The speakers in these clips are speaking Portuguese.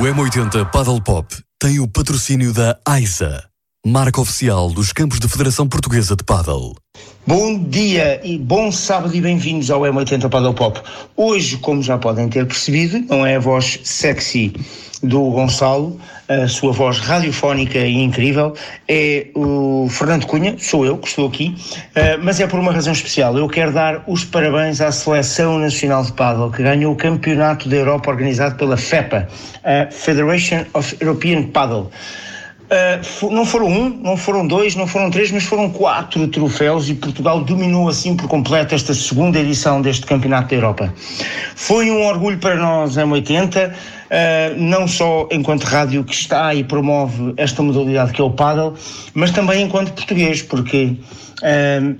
O M80 Paddle Pop tem o patrocínio da AISA, marca oficial dos campos de Federação Portuguesa de Paddle. Bom dia e bom sábado e bem-vindos ao M80 Paddle Pop. Hoje, como já podem ter percebido, não é a voz sexy do Gonçalo, a sua voz radiofónica e incrível, é o Fernando Cunha, sou eu que estou aqui, eh, mas é por uma razão especial. Eu quero dar os parabéns à Seleção Nacional de Paddle, que ganhou o Campeonato da Europa organizado pela FEPA, a Federation of European Paddle. Uh, não foram um, não foram dois, não foram três, mas foram quatro troféus e Portugal dominou assim por completo esta segunda edição deste Campeonato da Europa. Foi um orgulho para nós, M80, uh, não só enquanto rádio que está e promove esta modalidade que é o paddle, mas também enquanto português, porque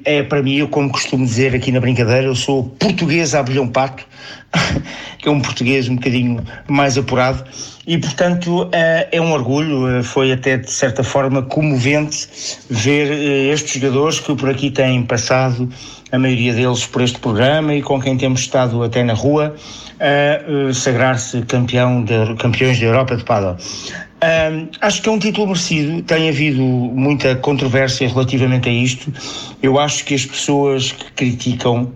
é para mim, eu como costumo dizer aqui na brincadeira, eu sou português a abelhão pato, que é um português um bocadinho mais apurado, e portanto eh, é um orgulho, eh, foi até de certa forma comovente ver eh, estes jogadores que por aqui têm passado, a maioria deles por este programa e com quem temos estado até na rua, a sagrar-se campeão campeões da Europa de Paddle. Acho que é um título merecido, tem havido muita controvérsia relativamente a isto. Eu acho que as pessoas que criticam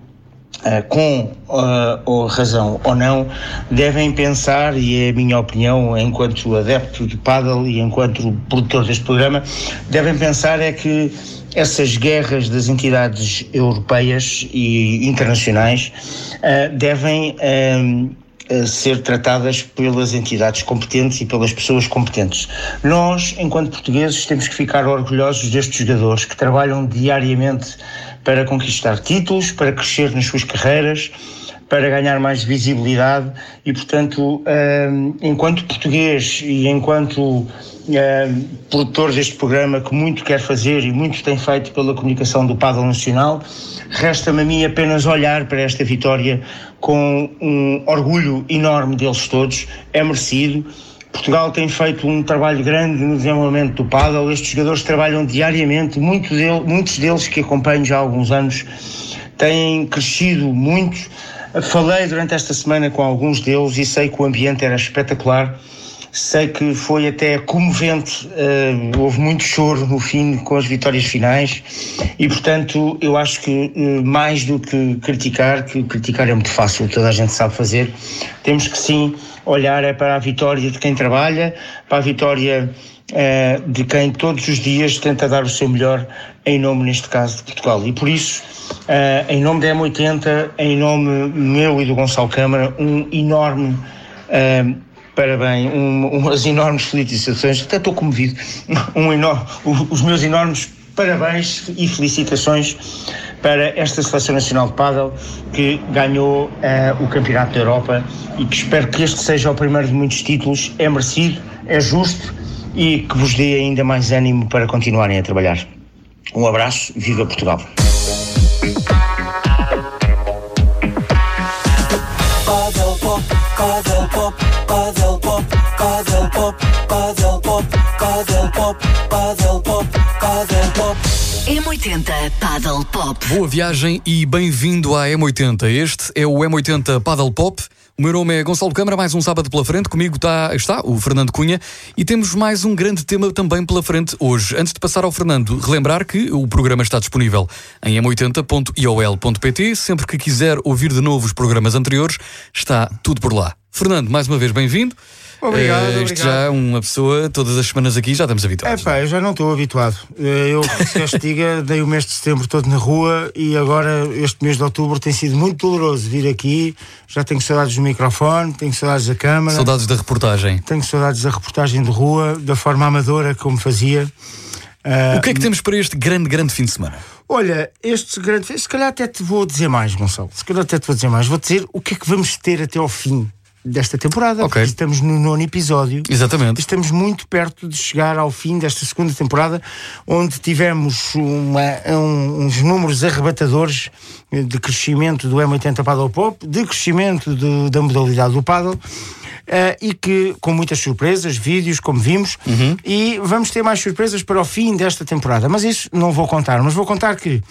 Uh, com uh, razão ou não, devem pensar, e é a minha opinião enquanto adepto de paddle e enquanto produtor deste programa, devem pensar é que essas guerras das entidades europeias e internacionais uh, devem ser tratadas pelas entidades competentes e pelas pessoas competentes. Nós, enquanto portugueses, temos que ficar orgulhosos destes jogadores que trabalham diariamente para conquistar títulos, para crescer nas suas carreiras, para ganhar mais visibilidade e, portanto, um, enquanto português e enquanto um, produtor deste programa que muito quer fazer e muito tem feito pela comunicação do Paddle Nacional, resta-me a mim apenas olhar para esta vitória com um orgulho enorme deles todos, é merecido Portugal tem feito um trabalho grande no desenvolvimento do paddle. Estes jogadores trabalham diariamente, muitos deles, muitos deles que acompanho já há alguns anos têm crescido muito. Falei durante esta semana com alguns deles e sei que o ambiente era espetacular. Sei que foi até comovente, uh, houve muito choro no fim com as vitórias finais e, portanto, eu acho que uh, mais do que criticar, que criticar é muito fácil, toda a gente sabe fazer, temos que sim olhar é para a vitória de quem trabalha, para a vitória eh, de quem todos os dias tenta dar o seu melhor em nome, neste caso, de Portugal. E por isso, eh, em nome da M80, em nome meu e do Gonçalo Câmara, um enorme parabéns, um, umas enormes felicitações, até estou comovido, um enorme, os meus enormes parabéns e felicitações para esta Seleção Nacional de Paddle que ganhou uh, o Campeonato da Europa e que espero que este seja o primeiro de muitos títulos. É merecido, é justo e que vos dê ainda mais ânimo para continuarem a trabalhar. Um abraço, viva Portugal! Paddle pop, paddle pop, paddle pop, paddle pop, paddle pop, paddle pop, paddle pop. M80 Paddle Pop. Boa viagem e bem-vindo à M80. Este é o M80 Paddle Pop. O meu nome é Gonçalo Câmara, mais um sábado pela frente. Comigo está, está o Fernando Cunha e temos mais um grande tema também pela frente hoje. Antes de passar ao Fernando, relembrar que o programa está disponível em m80.iol.pt. Sempre que quiser ouvir de novo os programas anteriores, está tudo por lá. Fernando, mais uma vez bem-vindo. Obrigado, uh, isto já é uma pessoa, todas as semanas aqui já estamos habituados. É pá, eu já não estou habituado. Eh, eu, se diga, dei o mês de setembro todo na rua e agora este mês de outubro tem sido muito doloroso vir aqui. Já tenho saudades do microfone, tenho saudades da câmara. Saudades da reportagem. Tenho saudades da reportagem de rua, da forma amadora como fazia. Uh, o que é que temos para este grande, grande fim de semana? Olha, este grande. Se calhar até te vou dizer mais, Gonçalo. Se calhar até te vou dizer mais. Vou dizer o que é que vamos ter até ao fim desta temporada, okay. estamos no nono episódio. Exatamente. Estamos muito perto de chegar ao fim desta segunda temporada, onde tivemos uma, um, uns números arrebatadores de crescimento do M80 Paddle Pop, de crescimento do, da modalidade do paddle. Uh, e que com muitas surpresas, vídeos, como vimos, uhum. e vamos ter mais surpresas para o fim desta temporada. Mas isso não vou contar, mas vou contar que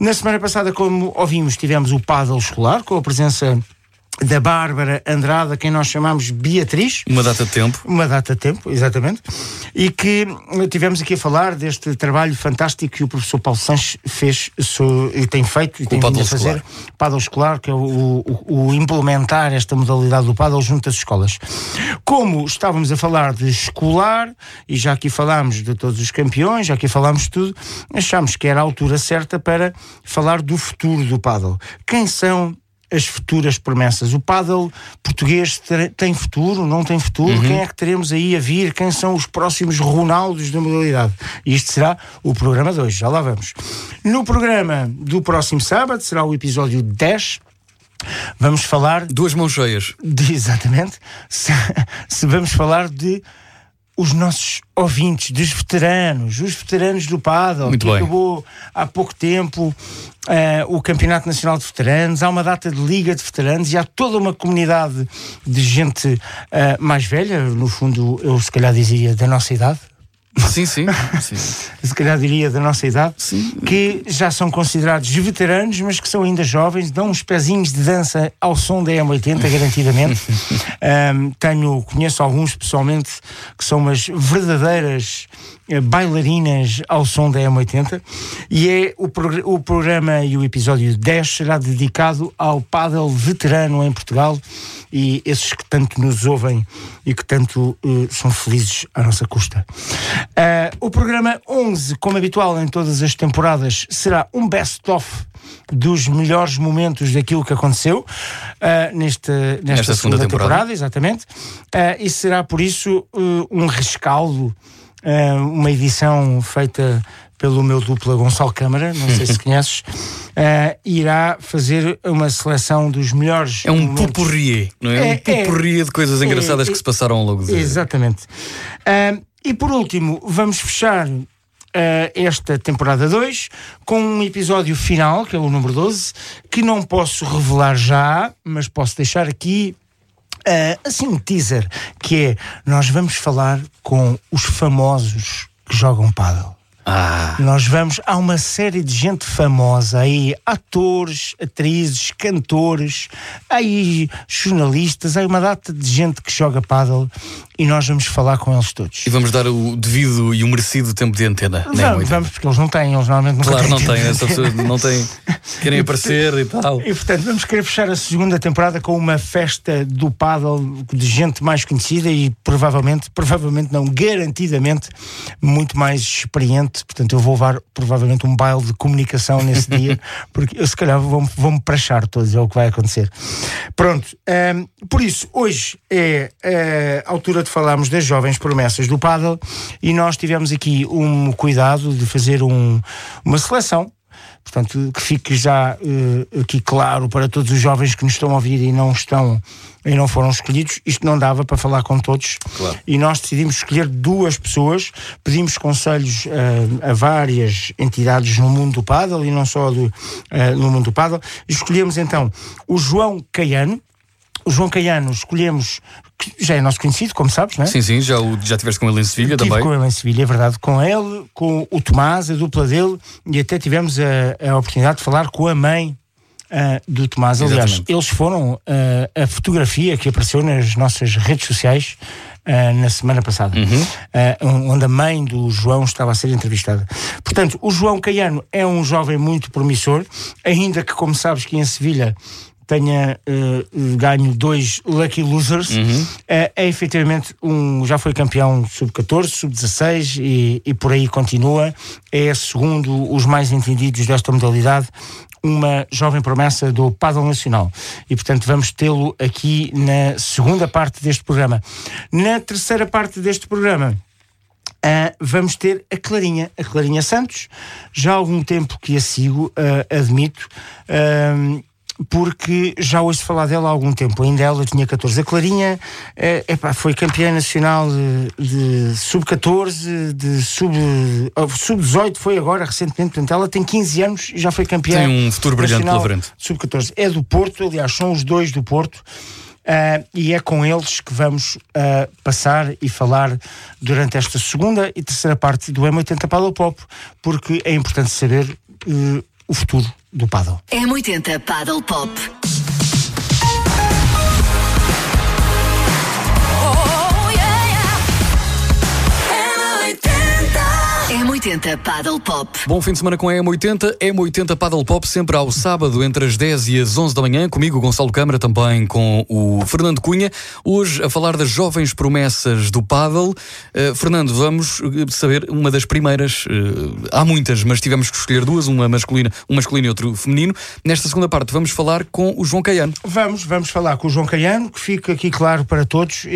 na semana passada, como ouvimos, tivemos o paddle escolar, com a presença da Bárbara Andrade, a quem nós chamamos Beatriz. Uma data de tempo. Uma data de tempo, exatamente. E que tivemos aqui a falar deste trabalho fantástico que o professor Paulo Sanches fez e tem feito e tem vindo a fazer. Paddle escolar, que é o, o, o, implementar esta modalidade do paddle junto às escolas. Como estávamos a falar de escolar, e já aqui falámos de todos os campeões, já aqui falámos de tudo, achámos que era a altura certa para falar do futuro do paddle. Quem são as futuras promessas. O paddle português tem futuro, não tem futuro? Uhum. Quem é que teremos aí a vir? Quem são os próximos Ronaldos da modalidade? Isto será o programa de hoje, já lá vamos. No programa do próximo sábado, será o episódio 10, Vamos falar. Duas mãos cheias. De, exatamente. Se, se vamos falar de os nossos ouvintes, dos veteranos, os veteranos do Muito que bem. acabou há pouco tempo uh, o Campeonato Nacional de Veteranos, há uma data de Liga de Veteranos e há toda uma comunidade de gente uh, mais velha, no fundo eu se calhar dizia da nossa idade, Sim, sim, sim. Se calhar diria da nossa idade, sim. que já são considerados veteranos, mas que são ainda jovens, dão uns pezinhos de dança ao som da M80, garantidamente. um, tenho, conheço alguns pessoalmente que são umas verdadeiras eh, bailarinas ao som da M80 e é o, prog o programa e o episódio 10 será dedicado ao paddle veterano em Portugal e esses que tanto nos ouvem e que tanto uh, são felizes à nossa custa. Uh, o programa 11, como habitual em todas as temporadas, será um best-of dos melhores momentos daquilo que aconteceu uh, neste, nesta, nesta segunda, segunda temporada. temporada. exatamente. e será por isso um rescaldo uma edição feita pelo meu dupla Gonçalo Câmara, não sei se conheces, uh, irá fazer uma seleção dos melhores. É um momentos. pupurri, não é? é um pupurri é, de coisas é, engraçadas é, que se passaram ao longo do Exatamente. Uh, e por último, vamos fechar uh, esta temporada 2 com um episódio final, que é o número 12, que não posso revelar já, mas posso deixar aqui Uh, assim, um teaser, que é, nós vamos falar com os famosos que jogam paddle. Ah. Nós vamos. Há uma série de gente famosa aí, atores, atrizes, cantores, aí jornalistas, aí uma data de gente que joga paddle e nós vamos falar com eles todos. E vamos dar o devido e o merecido tempo de antena. Vamos, é vamos porque eles não têm, eles normalmente não Claro, não têm, essa pessoa não têm, querem aparecer e tal. E portanto, vamos querer fechar a segunda temporada com uma festa do paddle de gente mais conhecida e provavelmente, provavelmente não, garantidamente, muito mais experiente portanto eu vou levar provavelmente um baile de comunicação nesse dia, porque eu se calhar vou-me vou prachar todos, é o que vai acontecer. Pronto, um, ehm, por isso, hoje é a altura de falarmos das jovens promessas do paddle e nós tivemos aqui um cuidado de fazer um, uma seleção Portanto, que fique já uh, aqui claro para todos os jovens que nos estão a ouvir e não estão e não foram escolhidos, isto não dava para falar com todos. Claro. E nós decidimos escolher duas pessoas, pedimos conselhos uh, a várias entidades no mundo do paddle e não só do, uh, no mundo do paddle. Escolhemos então o João Caiano, o João Caiano escolhemos, que já é nosso conhecido, como sabes, não é? Sim, sim, já, o, já tiveste com ele em Sevilha Tive também. com ele em Sevilha, é verdade. Com ele, com o Tomás, a dupla dele, e até tivemos a, a oportunidade de falar com a mãe Uh, do Tomás. Aliás, Exatamente. eles foram uh, a fotografia que apareceu nas nossas redes sociais uh, na semana passada, uhum. onde a mãe do João estava a ser entrevistada. Portanto, o João Caiano é um jovem muito promissor, ainda que, como sabes, que em Sevilha tenha uh, ganho dois Lucky Losers, uhum. uh, é efetivamente um. Já foi campeão sub-14, sub-16 e, e por aí continua. É, segundo os mais entendidos desta modalidade, uma jovem promessa do Paddle Nacional. E, portanto, vamos tê-lo aqui na segunda parte deste programa. Na terceira parte deste programa. Uh, vamos ter a Clarinha, a Clarinha Santos. Já há algum tempo que a sigo, uh, admito. Uh, porque já ouço falar dela há algum tempo. Ainda ela tinha 14. A Clarinha é, epá, foi campeã nacional de, de sub-14, de sub-18, sub foi agora, recentemente. Portanto, ela tem 15 anos e já foi campeã. Tem um futuro brilhante pela frente. Sub-14. É do Porto, aliás, são os dois do Porto. Uh, e é com eles que vamos uh, passar e falar durante esta segunda e terceira parte do M80 Paddle Pop, porque é importante saber uh, o futuro do paddle. M80 Paddle Pop. M80 Paddle Pop. Bom fim de semana com a M80. M80 Paddle Pop sempre ao sábado entre as 10 e as 11 da manhã. Comigo, Gonçalo Câmara, também com o Fernando Cunha. Hoje a falar das jovens promessas do paddle. Uh, Fernando, vamos eh, saber uma das primeiras. Uh, há muitas, mas tivemos que escolher duas, uma masculina, um masculino e outro feminino. Nesta segunda parte vamos falar com o João Caiano. Vamos, vamos falar com o João Caiano, que fica aqui claro para todos,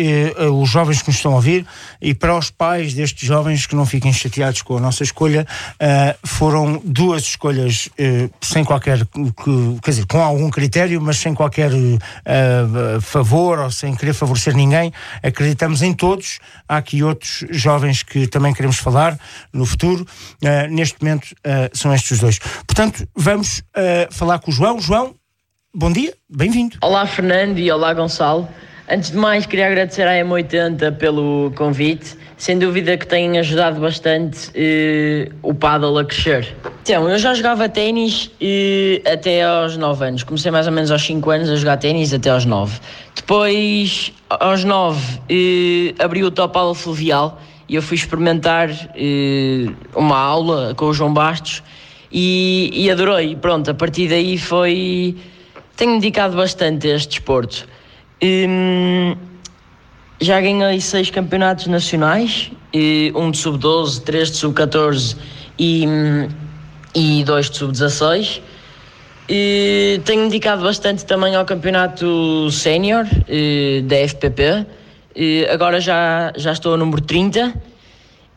os jovens que nos estão a ouvir e para os pais destes jovens que não fiquem chateados com a nossa escolha. Uh, foram duas escolhas uh, sem qualquer, quer dizer, com algum critério, mas sem qualquer uh, favor ou sem querer favorecer ninguém. Acreditamos em todos. Há aqui outros jovens que também queremos falar no futuro. neste momento são estes dois. Portanto, vamos falar com o João. João, bom dia, bem-vindo. Olá, Fernando, e olá, Gonçalo. Antes de mais, queria agradecer à M80 pelo convite. Sem dúvida que tem ajudado bastante eh, o paddle a crescer. Então, eu já jogava ténis eh, até aos 9 anos. Comecei mais ou menos aos 5 anos a jogar ténis até aos 9. Depois, aos 9, eh, abri o Top Paddle Fluvial e eu fui experimentar uma aula com o João Bastos e, e adorei. Pronto, a partir daí foi... Tenho dedicado bastante a este desporto. Um, já ganhei seis campeonatos nacionais, um de sub-12, três de sub-14 e, e dois de sub-16. Tenho dedicado bastante também ao campeonato sénior da FPP. Agora já, já estou a número 30.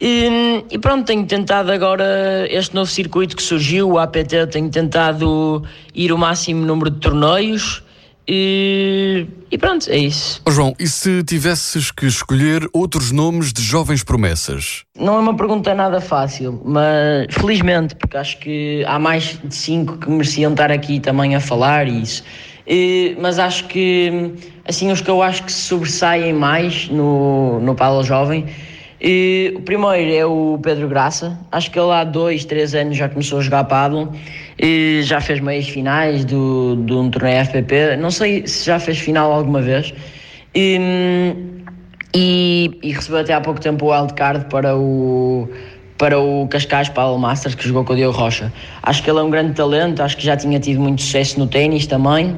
E pronto, tenho tentado agora este novo circuito que surgiu, o APT, tenho tentado ir o máximo número de torneios. E, e, pronto, é isso. Oh, João, e se tivesses que escolher outros nomes de jovens promessas? Não é uma pergunta nada fácil, mas felizmente, porque acho que há mais de cinco que mereciam estar aqui também a falar isso. E, mas acho que, assim, os que eu acho que se sobressaem mais no, no Paulo Jovem e, o primeiro é o Pedro Graça. Acho que ele há dois, três anos já começou a jogar paddle e já fez meias finais do, de um torneio FPP. Não sei se já fez final alguma vez. E, e, e recebeu até há pouco tempo o wildcard para o para o Cascais Paddle Masters que jogou com o Diogo Rocha. Acho que ele é um grande talento, acho que já tinha tido muito sucesso no ténis também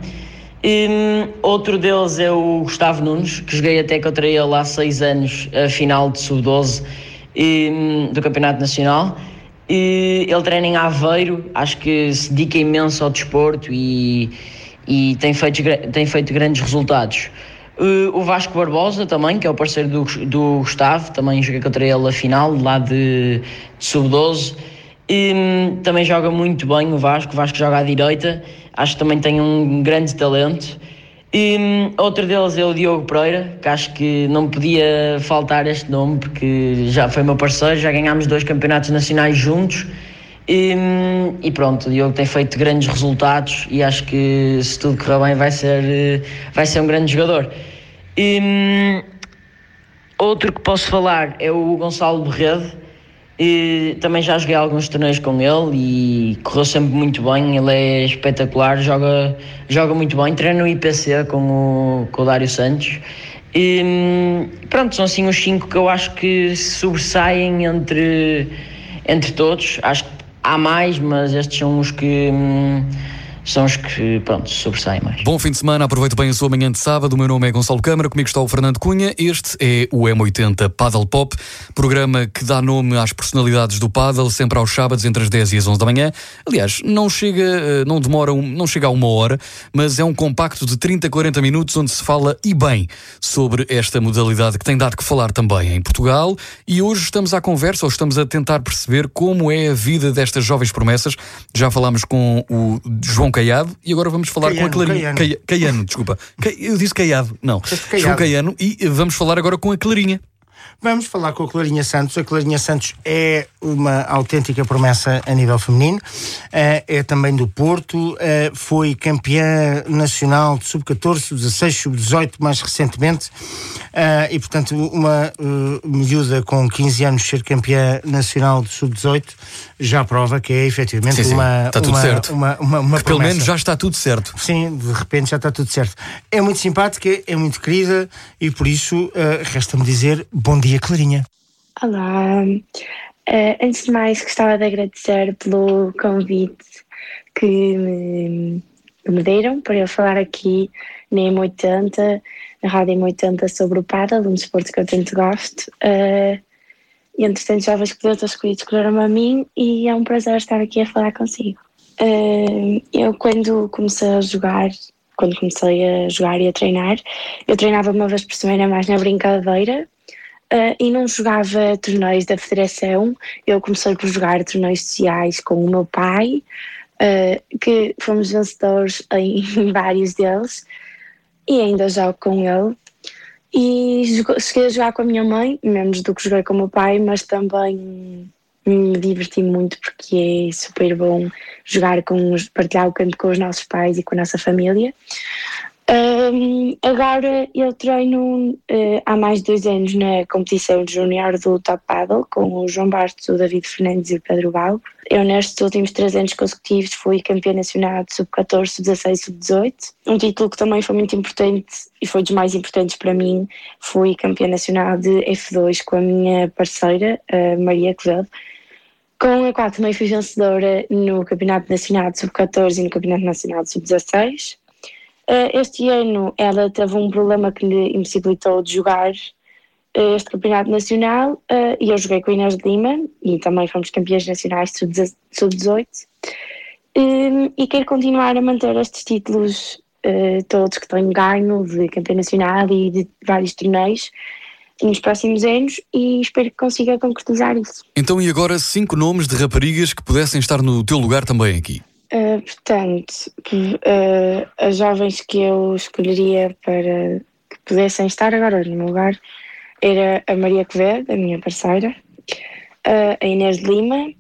um, outro deles é o Gustavo Nunes, que joguei até contra ele há seis anos, a final de sub-12 um, do Campeonato Nacional. E ele treina em Aveiro, acho que se dedica imenso ao desporto e, e tem, feito, tem feito grandes resultados. Uh, o Vasco Barbosa também, que é o parceiro do, do Gustavo, também joguei contra ele a final, lá de, de sub-12. Um, também joga muito bem o Vasco, o Vasco joga à direita acho que também tem um grande talento. E hum, outro deles é o Diogo Pereira, que acho que não podia faltar este nome, porque já foi meu parceiro, já ganhámos dois campeonatos nacionais juntos. E, hum, e, pronto, o Diogo tem feito grandes resultados e acho que se tudo correr bem vai ser, vai ser um grande jogador. E, hum, outro que posso falar é o Gonçalo Berrede, e também já joguei alguns torneios com ele e correu sempre muito bem. Ele é espetacular, joga, joga muito bem. Treina no IPC com o, com o Dário Santos. E, pronto, são assim os cinco que eu acho que sobressaem entre, entre todos. Acho que há mais, mas estes são os que. Hum, são os que, pronto, sobressaem mais. Bom fim de semana, aproveito bem a sua manhã de sábado. O meu nome é Gonçalo Câmara, comigo está o Fernando Cunha. Este é o M80 Paddle Pop, programa que dá nome às personalidades do paddle, sempre aos sábados entre as 10 e as 11 da manhã. Aliás, não chega, eh, não demora, não chega a uma hora, mas é um compacto de 30 a 40 minutos onde se fala e bem sobre esta modalidade que tem dado que falar também em Portugal. E hoje estamos à conversa, ou estamos a tentar perceber como é a vida destas jovens promessas. Já falámos com o João Caiado e agora vamos falar Caiano, com a Clarinha. Caiano. Caiano, desculpa. Eu disse Caiado, não. Caiado. João Caiano e vamos falar agora com a Clarinha. Vamos falar com a Clarinha Santos. A Clarinha Santos é uma autêntica promessa a nível feminino, eh, é também do Porto, eh, foi campeã nacional de sub-14, sub-16, sub-18 mais recentemente, eh, e portanto uma miúda com 15 anos ser campeã nacional de sub-18 já prova que é efetivamente sim, sim. Uma, está tudo uma, certo. uma, uma, uma Pelo menos já está tudo certo. Sim, de repente já está tudo certo. É muito simpática, é muito querida e por isso resta-me dizer bom dia, Clarinha. Olá, Uh, antes de mais, gostava de agradecer pelo convite que me, me deram para eu falar aqui na M80, na Rádio M80, sobre o paddle, um desporto que eu tanto gosto. Uh, e entre tantos jovens que Deus escolhido, escolheram-me a mim e é um prazer estar aqui a falar consigo. Uh, eu, quando comecei a jogar, quando comecei a jogar e a treinar, eu treinava uma vez por semana mais na brincadeira uh, e não jogava torneios da federação. Eu comecei por jogar torneios sociais com o meu pai, uh, que fomos vencedores em vários deles e ainda jogo com ele. E cheguei a jogar com a minha mãe, menos do que joguei com o meu pai, mas também me diverti muito porque é super bom jogar com os, partilhar o canto com os nossos pais e com a nossa família. Um, agora eu treino uh, há mais de dois anos na competição júnior do Top Paddle com o João Bastos, o David Fernandes e o Pedro Balbo. Eu nestes últimos três anos consecutivos fui campeã nacional de sub-14, sub-16 sub-18. Um título que também foi muito importante e foi dos mais importantes para mim. Fui campeã nacional de F2 com a minha parceira, a Maria Quevedo com a qual também fui vencedora no Campeonato Nacional de Sub-14 e no Campeonato Nacional de Sub-16. Eh, este ano ela teve um problema que lhe impossibilitou de jogar eh, este campeonato nacional eh, e eu joguei com a Inês de Lima e também fomos campeões nacionais de sub-18 ehm, e quero continuar a manter estes títulos todos que tenho ganho de campeão nacional e de vários torneios nos próximos anos e espero que consiga concretizar isso. Então e agora cinco nomes de raparigas que pudessem estar no teu lugar também aqui? Uh, portanto, uh, as jovens que eu escolheria para que pudessem estar agora no meu lugar era a Maria Quevedo, a minha parceira, uh, a Inês de Lima,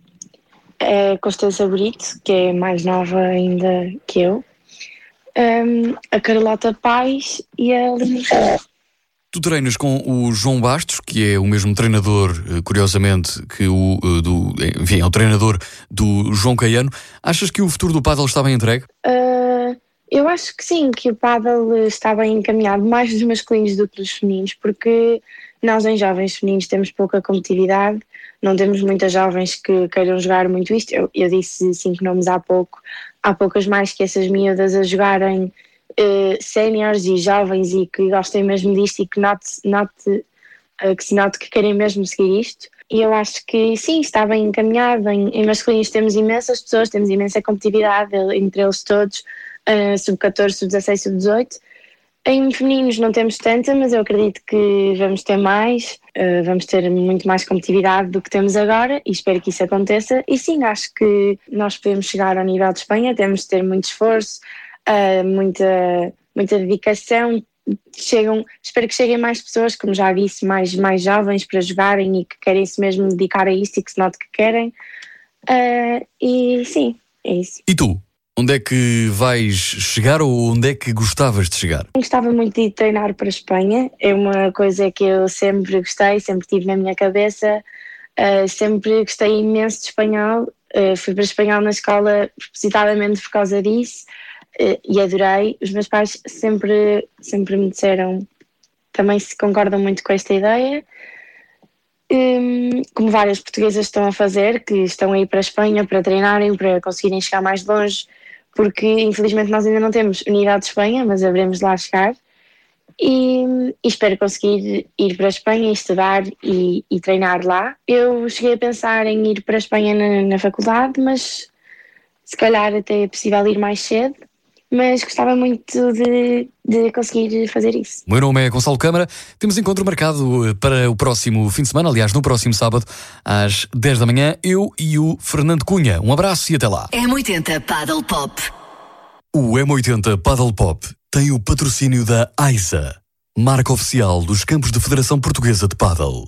a Constança Brito, que é mais nova ainda que eu, um, a Carlota Paz e a Lina Tu treinas com o João Bastos, que é o mesmo treinador, eh, curiosamente, que o eh, do. Enfim, é o treinador do João Caiano. Achas que o futuro do paddle está bem entregue? Uh, eu acho que sim, que o paddle está bem encaminhado, mais dos masculinos do que dos femininos, porque nós em jovens femininos temos pouca competitividade, não temos muitas jovens que queiram jogar muito isto. Eu, eu disse cinco nomes há pouco, há poucas mais que essas miúdas a jogarem uh, séniores e jovens e que gostem mesmo disto e que, note, uh, que se note que querem mesmo seguir isto. E eu acho que sim, está bem encaminhado. Em, em masculinos temos imensas pessoas, temos imensa competitividade entre eles todos, uh, sub-14, sub-16, sub-18. Em femininos não temos tanta, mas eu acredito que vamos ter mais, uh, vamos ter muito mais competitividade do que temos agora e espero que isso aconteça. E sim, acho que nós podemos chegar ao nível de Espanha, temos de ter muito esforço, uh, muita, muita dedicação. Chegam, espero que cheguem mais pessoas, como já disse, mais, mais jovens para jogarem e que querem se mesmo dedicar a isto e que se note que querem. Uh, e sim, é isso. E tu? Onde é que vais chegar ou onde é que gostavas de chegar? Gostava muito de treinar para a Espanha. É uma coisa que eu sempre gostei, sempre tive na minha cabeça. Uh, sempre gostei imenso de espanhol. Uh, fui para espanhol na escola propositadamente por causa disso. Eh, e adorei. Os meus pais sempre, sempre me disseram, também se concordam muito com esta ideia. Um, como várias portuguesas estão a fazer, que estão aí para a Espanha para treinarem, para conseguirem chegar mais longe, porque infelizmente nós ainda não temos unidade de Espanha, mas haveremos lá chegar. E, e, espero conseguir ir para a Espanha estudar e, e, treinar lá. Eu cheguei a pensar em ir para a Espanha na, na faculdade, mas se calhar até é possível ir mais cedo mas gostava muito de, de conseguir fazer isso. O meu nome é Gonçalo Câmara. Temos encontro marcado eh, para o próximo fim de semana, aliás, no próximo sábado, às 10 da manhã, eu e o Fernando Cunha. Um abraço e até lá. M80 Paddle Pop. O M80 Paddle Pop tem o patrocínio da AISA, marca oficial dos campos de Federação Portuguesa de Paddle.